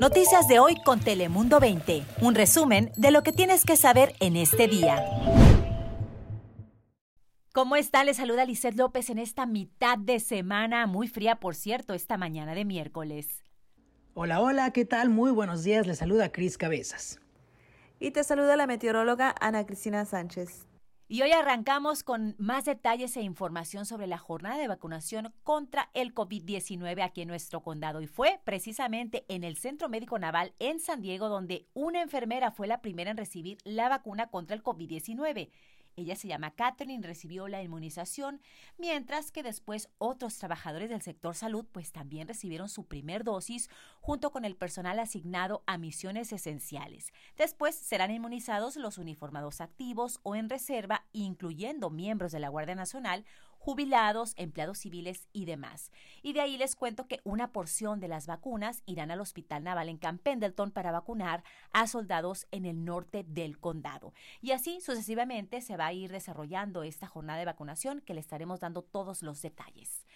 Noticias de hoy con Telemundo 20. Un resumen de lo que tienes que saber en este día. ¿Cómo está? Le saluda Lizeth López en esta mitad de semana, muy fría por cierto, esta mañana de miércoles. Hola, hola, ¿qué tal? Muy buenos días, le saluda Cris Cabezas. Y te saluda la meteoróloga Ana Cristina Sánchez. Y hoy arrancamos con más detalles e información sobre la jornada de vacunación contra el COVID-19 aquí en nuestro condado. Y fue precisamente en el Centro Médico Naval en San Diego donde una enfermera fue la primera en recibir la vacuna contra el COVID-19. Ella se llama Catherine, recibió la inmunización, mientras que después otros trabajadores del sector salud pues también recibieron su primer dosis junto con el personal asignado a misiones esenciales. Después serán inmunizados los uniformados activos o en reserva, incluyendo miembros de la Guardia Nacional jubilados, empleados civiles y demás. Y de ahí les cuento que una porción de las vacunas irán al Hospital Naval en Camp Pendleton para vacunar a soldados en el norte del condado. Y así sucesivamente se va a ir desarrollando esta jornada de vacunación que le estaremos dando todos los detalles.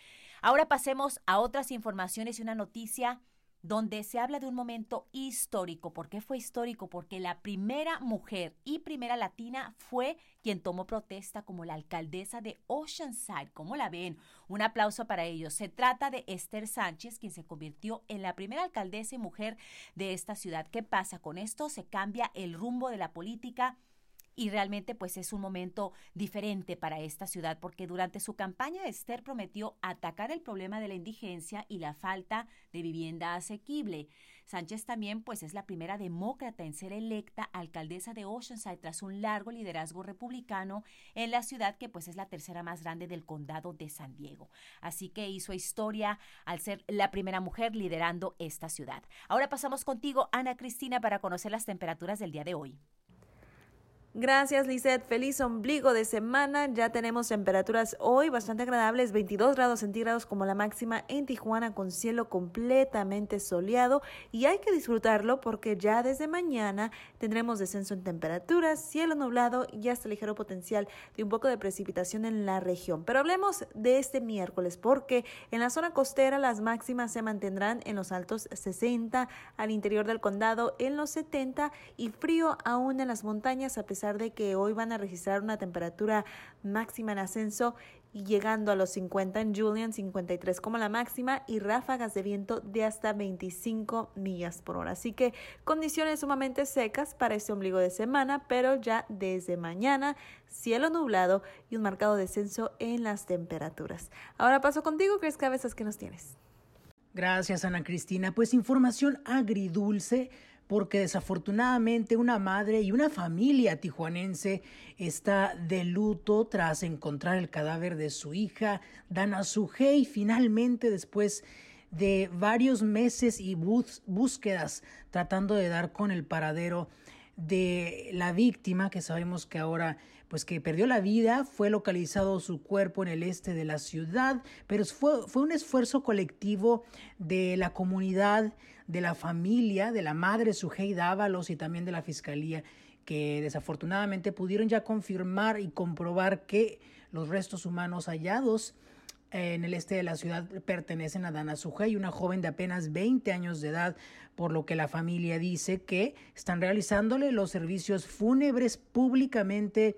Ahora pasemos a otras informaciones y una noticia donde se habla de un momento histórico. ¿Por qué fue histórico? Porque la primera mujer y primera latina fue quien tomó protesta como la alcaldesa de Oceanside. ¿Cómo la ven? Un aplauso para ellos. Se trata de Esther Sánchez, quien se convirtió en la primera alcaldesa y mujer de esta ciudad. ¿Qué pasa con esto? Se cambia el rumbo de la política y realmente pues es un momento diferente para esta ciudad porque durante su campaña Esther prometió atacar el problema de la indigencia y la falta de vivienda asequible. Sánchez también pues es la primera demócrata en ser electa alcaldesa de Oceanside tras un largo liderazgo republicano en la ciudad que pues es la tercera más grande del condado de San Diego. Así que hizo historia al ser la primera mujer liderando esta ciudad. Ahora pasamos contigo Ana Cristina para conocer las temperaturas del día de hoy. Gracias, Lizeth. Feliz ombligo de semana. Ya tenemos temperaturas hoy bastante agradables, 22 grados centígrados como la máxima en Tijuana con cielo completamente soleado y hay que disfrutarlo porque ya desde mañana tendremos descenso en temperaturas, cielo nublado y hasta ligero potencial de un poco de precipitación en la región. Pero hablemos de este miércoles porque en la zona costera las máximas se mantendrán en los altos 60, al interior del condado en los 70 y frío aún en las montañas a pesar de que hoy van a registrar una temperatura máxima en ascenso llegando a los 50 en Julian, 53 como la máxima y ráfagas de viento de hasta 25 millas por hora. Así que condiciones sumamente secas para este ombligo de semana, pero ya desde mañana cielo nublado y un marcado descenso en las temperaturas. Ahora paso contigo, Chris Cabezas, ¿qué nos tienes? Gracias, Ana Cristina. Pues información agridulce porque desafortunadamente una madre y una familia tijuanense está de luto tras encontrar el cadáver de su hija, Dana Sujei, finalmente después de varios meses y búsquedas tratando de dar con el paradero de la víctima, que sabemos que ahora pues que perdió la vida, fue localizado su cuerpo en el este de la ciudad, pero fue, fue un esfuerzo colectivo de la comunidad, de la familia, de la madre Sujei Dávalos y también de la fiscalía, que desafortunadamente pudieron ya confirmar y comprobar que los restos humanos hallados en el este de la ciudad pertenecen a Dana Sujei, una joven de apenas 20 años de edad, por lo que la familia dice que están realizándole los servicios fúnebres públicamente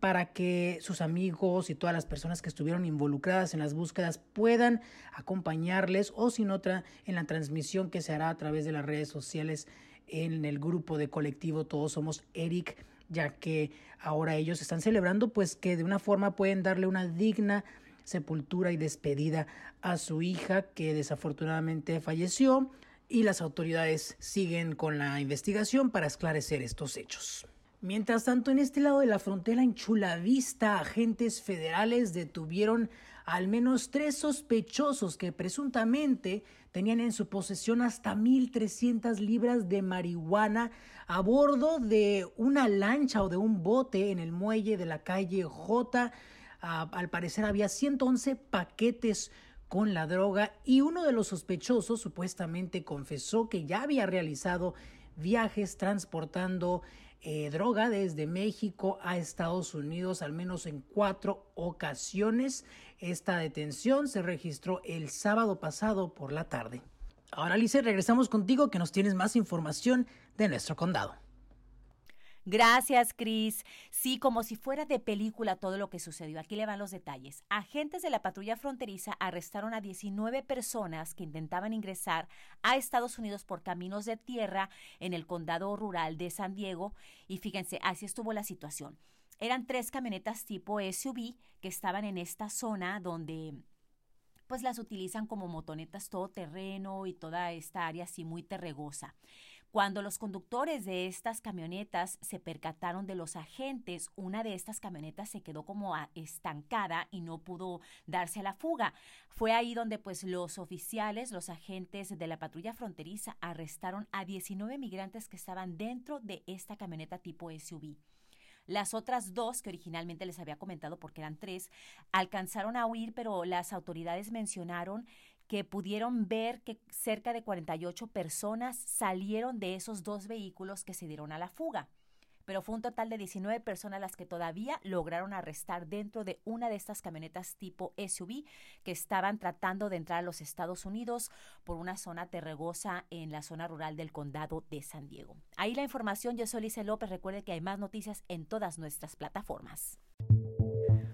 para que sus amigos y todas las personas que estuvieron involucradas en las búsquedas puedan acompañarles o sin otra en la transmisión que se hará a través de las redes sociales en el grupo de colectivo Todos Somos Eric, ya que ahora ellos están celebrando pues que de una forma pueden darle una digna sepultura y despedida a su hija que desafortunadamente falleció y las autoridades siguen con la investigación para esclarecer estos hechos. Mientras tanto, en este lado de la frontera, en Chula Vista, agentes federales detuvieron al menos tres sospechosos que presuntamente tenían en su posesión hasta 1.300 libras de marihuana a bordo de una lancha o de un bote en el muelle de la calle J al parecer había 111 paquetes con la droga y uno de los sospechosos supuestamente confesó que ya había realizado viajes transportando eh, droga desde México a Estados Unidos al menos en cuatro ocasiones. Esta detención se registró el sábado pasado por la tarde. Ahora, Alice, regresamos contigo que nos tienes más información de nuestro condado. Gracias, Cris. Sí, como si fuera de película todo lo que sucedió. Aquí le van los detalles. Agentes de la patrulla fronteriza arrestaron a 19 personas que intentaban ingresar a Estados Unidos por caminos de tierra en el condado rural de San Diego. Y fíjense, así estuvo la situación. Eran tres camionetas tipo SUV que estaban en esta zona donde pues las utilizan como motonetas todoterreno y toda esta área así muy terregosa. Cuando los conductores de estas camionetas se percataron de los agentes, una de estas camionetas se quedó como estancada y no pudo darse a la fuga. Fue ahí donde pues los oficiales, los agentes de la patrulla fronteriza arrestaron a 19 migrantes que estaban dentro de esta camioneta tipo SUV. Las otras dos, que originalmente les había comentado porque eran tres, alcanzaron a huir, pero las autoridades mencionaron que pudieron ver que cerca de 48 personas salieron de esos dos vehículos que se dieron a la fuga. Pero fue un total de 19 personas las que todavía lograron arrestar dentro de una de estas camionetas tipo SUV que estaban tratando de entrar a los Estados Unidos por una zona terregosa en la zona rural del condado de San Diego. Ahí la información, yo soy Lice López. Recuerde que hay más noticias en todas nuestras plataformas.